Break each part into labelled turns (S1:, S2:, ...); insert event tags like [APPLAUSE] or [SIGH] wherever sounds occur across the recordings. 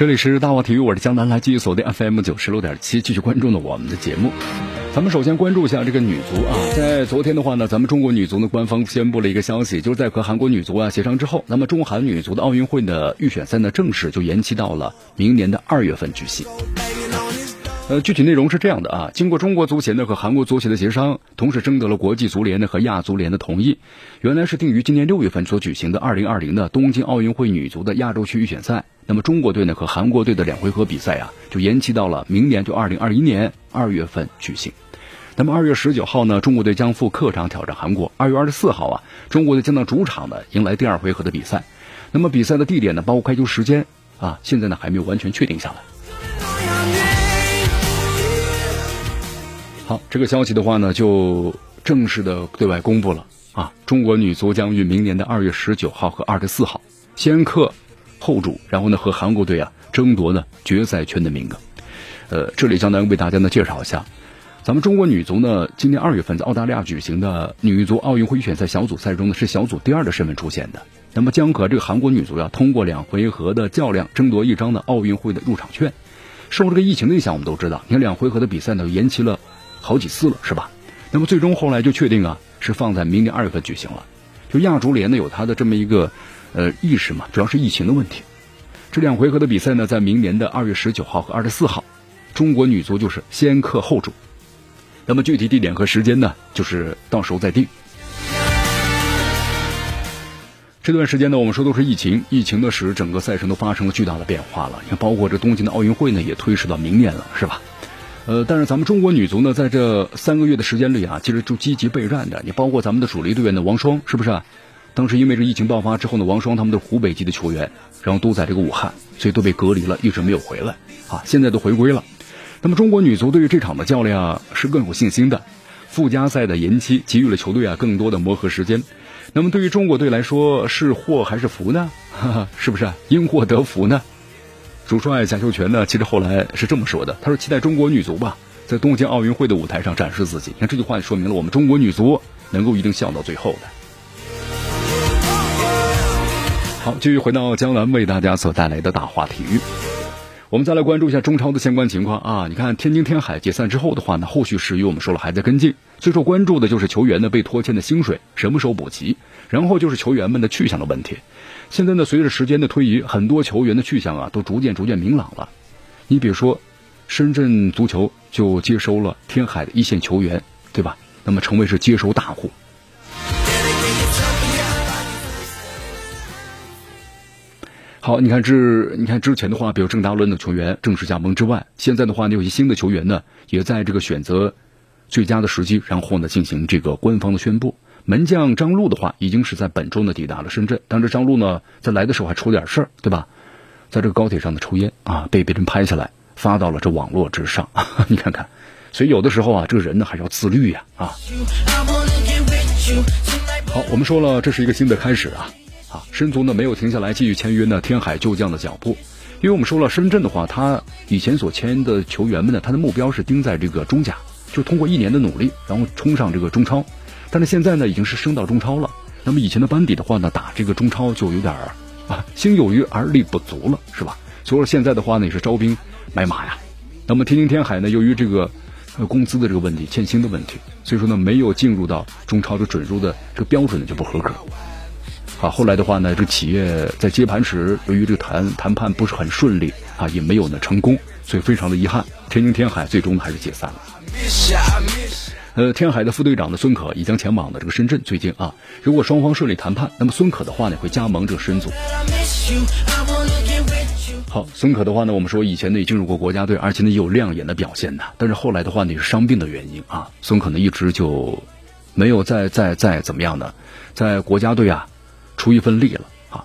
S1: 这里是大话体育，我是江南，来继续锁定 FM 九十六点七，继续关注呢我们的节目。咱们首先关注一下这个女足啊，在昨天的话呢，咱们中国女足呢官方宣布了一个消息，就是在和韩国女足啊协商之后，那么中韩女足的奥运会的预选赛呢正式就延期到了明年的二月份举行。呃，具体内容是这样的啊，经过中国足协呢和韩国足协的协商，同时征得了国际足联呢和亚足联的同意，原来是定于今年六月份所举行的二零二零的东京奥运会女足的亚洲区预选赛，那么中国队呢和韩国队的两回合比赛啊，就延期到了明年就二零二一年二月份举行。那么二月十九号呢，中国队将赴客场挑战韩国；二月二十四号啊，中国队将到主场呢迎来第二回合的比赛。那么比赛的地点呢，包括开球时间啊，现在呢还没有完全确定下来。好，这个消息的话呢，就正式的对外公布了啊！中国女足将于明年的二月十九号和二十四号先客后主，然后呢和韩国队啊争夺呢决赛圈的名额。呃，这里将能为大家呢介绍一下，咱们中国女足呢今年二月份在澳大利亚举行的女足奥运会预选赛小组赛中呢是小组第二的身份出现的，那么将和这个韩国女足呀通过两回合的较量争夺一张的奥运会的入场券。受这个疫情的影响，我们都知道，你看两回合的比赛呢延期了。好几次了，是吧？那么最终后来就确定啊，是放在明年二月份举行了。就亚足联呢有它的这么一个呃意识嘛，主要是疫情的问题。这两回合的比赛呢，在明年的二月十九号和二十四号，中国女足就是先客后主。那么具体地点和时间呢，就是到时候再定。这段时间呢，我们说都是疫情，疫情呢使整个赛程都发生了巨大的变化了。你看，包括这东京的奥运会呢，也推迟到明年了，是吧？呃，但是咱们中国女足呢，在这三个月的时间里啊，其实就积极备战的。你包括咱们的主力队员的王霜，是不是？当时因为这疫情爆发之后呢，王霜他们的湖北籍的球员，然后都在这个武汉，所以都被隔离了，一直没有回来。啊，现在都回归了。那么中国女足对于这场的较量是更有信心的。附加赛的延期给予了球队啊更多的磨合时间。那么对于中国队来说，是祸还是福呢？哈哈，是不是因祸得福呢？主帅贾秀全呢，其实后来是这么说的，他说：“期待中国女足吧，在东京奥运会的舞台上展示自己。”你看这句话也说明了我们中国女足能够一定笑到最后的。好，继续回到江南为大家所带来的大话体育，我们再来关注一下中超的相关情况啊！你看天津天海解散之后的话呢，后续事宜我们说了还在跟进，最受关注的就是球员呢被拖欠的薪水什么时候补齐，然后就是球员们的去向的问题。现在呢，随着时间的推移，很多球员的去向啊，都逐渐逐渐明朗了。你比如说，深圳足球就接收了天海的一线球员，对吧？那么成为是接收大户。好，你看之你看之前的话，比如郑达伦的球员正式加盟之外，现在的话呢，有些新的球员呢，也在这个选择最佳的时机，然后呢，进行这个官方的宣布。门将张路的话，已经是在本周呢抵达了深圳。但是张路呢，在来的时候还出点事儿，对吧？在这个高铁上的抽烟啊，被别人拍下来发到了这网络之上。[LAUGHS] 你看看，所以有的时候啊，这个人呢还是要自律呀啊。好，我们说了，这是一个新的开始啊啊！申足呢没有停下来继续签约呢天海旧将的脚步，因为我们说了，深圳的话，他以前所签的球员们呢，他的目标是盯在这个中甲，就通过一年的努力，然后冲上这个中超。但是现在呢，已经是升到中超了。那么以前的班底的话呢，打这个中超就有点儿啊，心有余而力不足了，是吧？所以说现在的话呢，也是招兵买马呀。那么天津天海呢，由于这个呃工资的这个问题、欠薪的问题，所以说呢，没有进入到中超的准入的这个标准呢就不合格。啊，后来的话呢，这个企业在接盘时，由于这个谈谈判不是很顺利啊，也没有呢成功，所以非常的遗憾，天津天海最终还是解散了。呃，天海的副队长的孙可已经前往了这个深圳。最近啊，如果双方顺利谈判，那么孙可的话呢会加盟这个深足。好，孙可的话呢，我们说以前呢也进入过国家队，而且呢也有亮眼的表现的。但是后来的话呢是伤病的原因啊，孙可呢一直就没有再再再怎么样呢，在国家队啊出一份力了啊。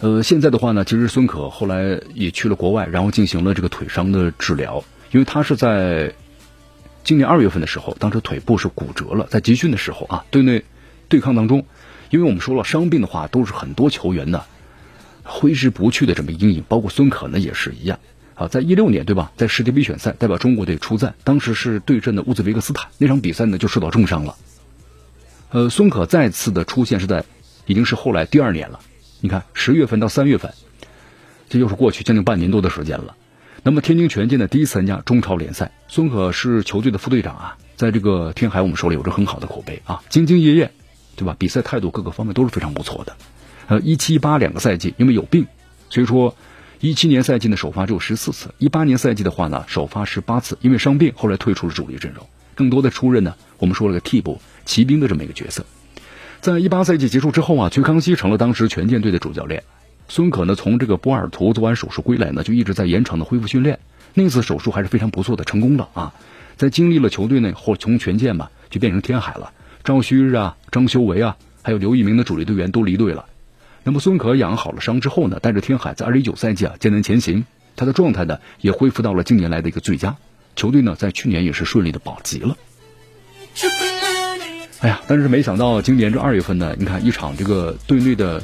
S1: 呃，现在的话呢，其实孙可后来也去了国外，然后进行了这个腿伤的治疗，因为他是在。今年二月份的时候，当时腿部是骨折了，在集训的时候啊，队内对抗当中，因为我们说了伤病的话，都是很多球员呢挥之不去的这么阴影，包括孙可呢也是一样。啊，在一六年对吧，在世界杯选赛代表中国队出战，当时是对阵的乌兹别克斯坦，那场比赛呢就受到重伤了。呃，孙可再次的出现是在已经是后来第二年了。你看十月份到三月份，这又是过去将近半年多的时间了。那么天津权健的第一次参加中超联赛，孙可是球队的副队长啊，在这个天海我们手里有着很好的口碑啊，兢兢业业，对吧？比赛态度各个方面都是非常不错的。呃，一七八两个赛季因为有病，所以说一七年赛季的首发只有十四次，一八年赛季的话呢首发十八次，因为伤病后来退出了主力阵容，更多的出任呢我们说了个替补骑兵的这么一个角色。在一八赛季结束之后啊，崔康熙成了当时权健队的主教练。孙可呢，从这个波尔图做完手术归来呢，就一直在延长的恢复训练。那次手术还是非常不错的，成功了啊！在经历了球队内后从权健嘛，就变成天海了。赵旭日啊、张修为啊，还有刘一鸣的主力队员都离队了。那么孙可养好了伤之后呢，带着天海在二零一九赛季啊艰难前行，他的状态呢也恢复到了近年来的一个最佳。球队呢在去年也是顺利的保级了。哎呀，但是没想到今年这二月份呢，你看一场这个队内的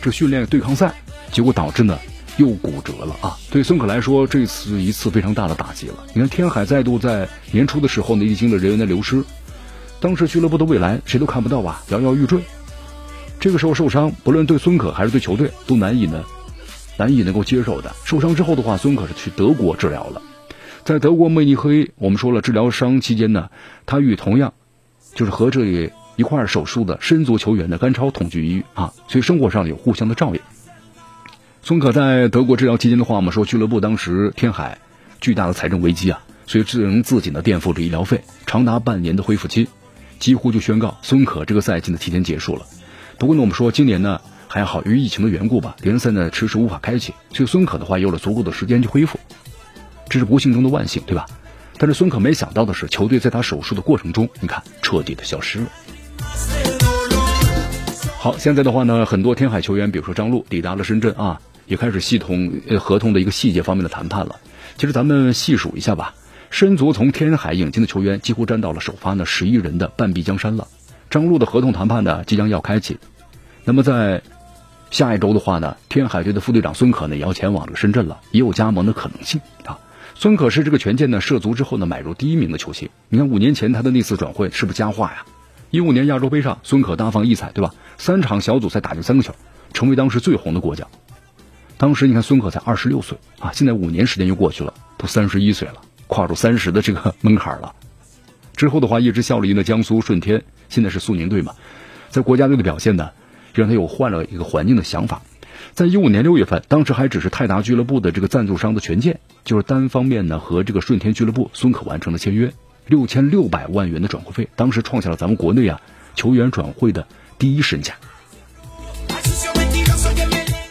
S1: 这训练对抗赛。结果导致呢，又骨折了啊！对孙可来说，这次一次非常大的打击了。你看，天海再度在年初的时候呢，历经了人员的流失，当时俱乐部的未来谁都看不到啊，摇摇欲坠。这个时候受伤，不论对孙可还是对球队，都难以呢，难以能够接受的。受伤之后的话，孙可是去德国治疗了，在德国慕尼黑，我们说了，治疗伤期间呢，他与同样就是和这里一块手术的申足球员的甘超同居一啊，所以生活上有互相的照应。孙可在德国治疗期间的话，我们说俱乐部当时天海巨大的财政危机啊，所以只能自己呢垫付着医疗费，长达半年的恢复期，几乎就宣告孙可这个赛季呢提前结束了。不过呢，我们说今年呢还好，由于疫情的缘故吧，联赛呢迟迟无法开启，所以孙可的话有了足够的时间去恢复，这是不幸中的万幸，对吧？但是孙可没想到的是，球队在他手术的过程中，你看彻底的消失了。好，现在的话呢，很多天海球员，比如说张璐抵达了深圳啊。也开始系统合同的一个细节方面的谈判了。其实咱们细数一下吧，申足从天海引进的球员几乎占到了首发呢十一人的半壁江山了。张路的合同谈判呢即将要开启，那么在下一周的话呢，天海队的副队长孙可呢也要前往这个深圳了，也有加盟的可能性啊。孙可是这个权健呢涉足之后呢买入第一名的球星。你看五年前他的那次转会是不是佳话呀？一五年亚洲杯上，孙可大放异彩，对吧？三场小组赛打进三个球，成为当时最红的国脚。当时你看孙可才二十六岁啊，现在五年时间又过去了，都三十一岁了，跨入三十的这个 [LAUGHS] 门槛了。之后的话，一直效力的江苏舜天，现在是苏宁队嘛，在国家队的表现呢，让他有换了一个环境的想法。在一五年六月份，当时还只是泰达俱乐部的这个赞助商的权健，就是单方面呢和这个舜天俱乐部孙可完成了签约，六千六百万元的转会费，当时创下了咱们国内啊球员转会的第一身价。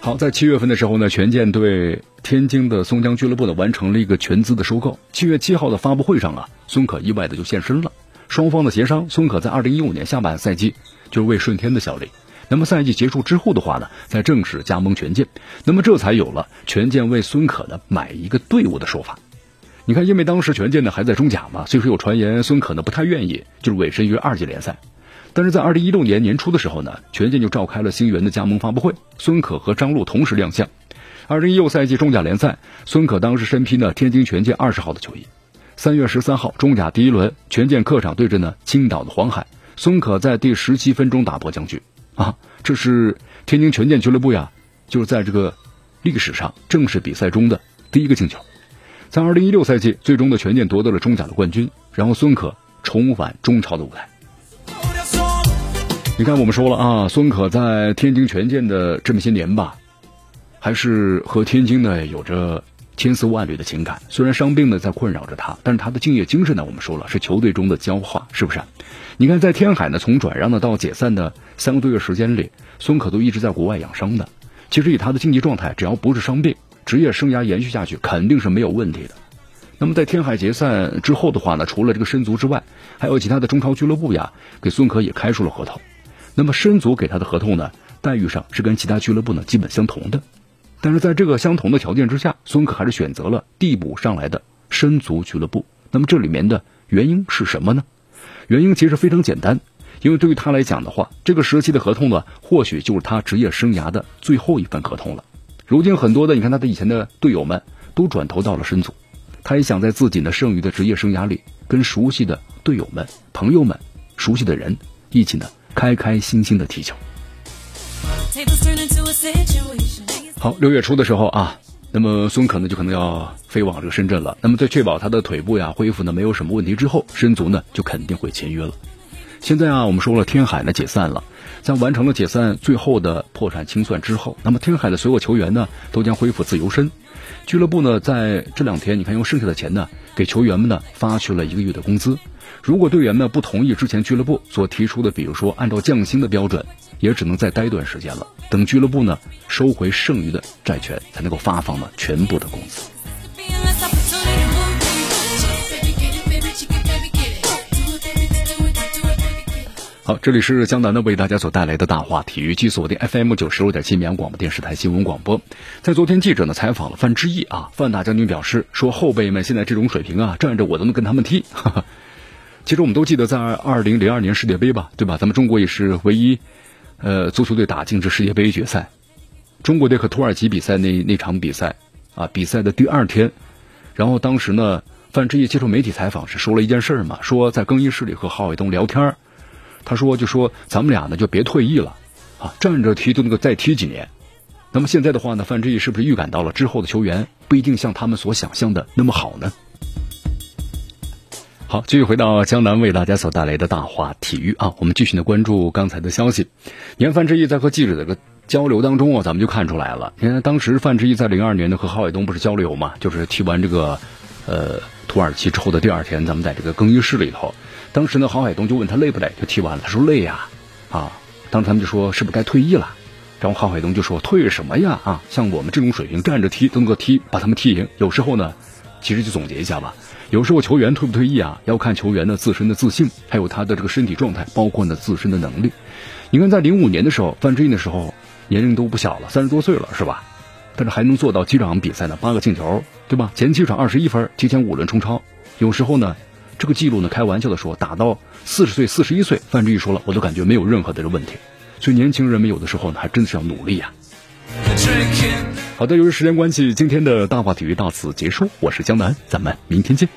S1: 好，在七月份的时候呢，权健对天津的松江俱乐部呢完成了一个全资的收购。七月七号的发布会上啊，孙可意外的就现身了。双方的协商，孙可在二零一五年下半赛季就是为顺天的效力。那么赛季结束之后的话呢，再正式加盟权健。那么这才有了权健为孙可呢买一个队伍的说法。你看，因为当时权健呢还在中甲嘛，所以说有传言孙可呢不太愿意就是委身于二级联赛。但是在二零一六年年初的时候呢，权健就召开了新源的加盟发布会，孙可和张璐同时亮相。二零一六赛季中甲联赛，孙可当时身披呢天津权健二十号的球衣。三月十三号中甲第一轮，权健客场对阵呢青岛的黄海，孙可在第十七分钟打破僵局啊！这是天津权健俱乐部呀，就是在这个历史上正式比赛中的第一个进球。在二零一六赛季，最终的权健夺得了中甲的冠军，然后孙可重返中超的舞台。你看，我们说了啊，孙可在天津权健的这么些年吧，还是和天津呢有着千丝万缕的情感。虽然伤病呢在困扰着他，但是他的敬业精神呢，我们说了是球队中的骄化，是不是？你看，在天海呢从转让的到解散的三个多月时间里，孙可都一直在国外养伤的。其实以他的竞技状态，只要不是伤病，职业生涯延续下去肯定是没有问题的。那么在天海解散之后的话呢，除了这个申足之外，还有其他的中超俱乐部呀，给孙可也开出了合同。那么申足给他的合同呢，待遇上是跟其他俱乐部呢基本相同的，但是在这个相同的条件之下，孙可还是选择了递补上来的申足俱乐部。那么这里面的原因是什么呢？原因其实非常简单，因为对于他来讲的话，这个时期的合同呢，或许就是他职业生涯的最后一份合同了。如今很多的，你看他的以前的队友们都转投到了申足，他也想在自己的剩余的职业生涯里，跟熟悉的队友们、朋友们、熟悉的人一起呢，开开心心的踢球。好，六月初的时候啊，那么孙可呢就可能要飞往这个深圳了。那么在确保他的腿部呀恢复呢没有什么问题之后，申足呢就肯定会签约了。现在啊，我们说了天海呢解散了，在完成了解散最后的破产清算之后，那么天海的所有球员呢都将恢复自由身。俱乐部呢在这两天，你看用剩下的钱呢给球员们呢发去了一个月的工资。如果队员们不同意之前俱乐部所提出的，比如说按照降薪的标准。也只能再待一段时间了，等俱乐部呢收回剩余的债权，才能够发放呢全部的工资。好，这里是江南的为大家所带来的大话体育，继续锁定 FM 九十六点七绵阳广播电视台新闻广播。在昨天，记者呢采访了范志毅啊，范大将军表示说，后辈们现在这种水平啊，站着我都能跟他们踢。[LAUGHS] 其实我们都记得在二零零二年世界杯吧，对吧？咱们中国也是唯一。呃，足球队打进这世界杯决赛，中国队和土耳其比赛那那场比赛啊，比赛的第二天，然后当时呢，范志毅接受媒体采访时说了一件事嘛，说在更衣室里和郝伟东聊天他说就说咱们俩呢就别退役了啊，站着踢就那个再踢几年。那么现在的话呢，范志毅是不是预感到了之后的球员不一定像他们所想象的那么好呢？好，继续回到江南为大家所带来的大话体育啊，我们继续呢关注刚才的消息。年范志毅在和记者的个交流当中啊，咱们就看出来了。你看当时范志毅在零二年呢和郝海东不是交流嘛，就是踢完这个呃土耳其之后的第二天，咱们在这个更衣室里头，当时呢郝海东就问他累不累，就踢完了，他说累呀啊。当时他们就说是不是该退役了？然后郝海东就说退什么呀啊，像我们这种水平站着踢都能够踢，把他们踢赢。有时候呢，其实就总结一下吧。有时候球员退不退役啊，要看球员的自身的自信，还有他的这个身体状态，包括呢自身的能力。你看，在零五年的时候，范志毅的时候年龄都不小了，三十多岁了，是吧？但是还能做到几场比赛呢，八个进球，对吧？前七场二十一分，提前五轮冲超。有时候呢，这个记录呢，开玩笑的说，打到四十岁、四十一岁，范志毅说了，我都感觉没有任何的问题。所以年轻人们有的时候呢，还真的是要努力呀。好的，由于时间关系，今天的大话体育到此结束。我是江南，咱们明天见。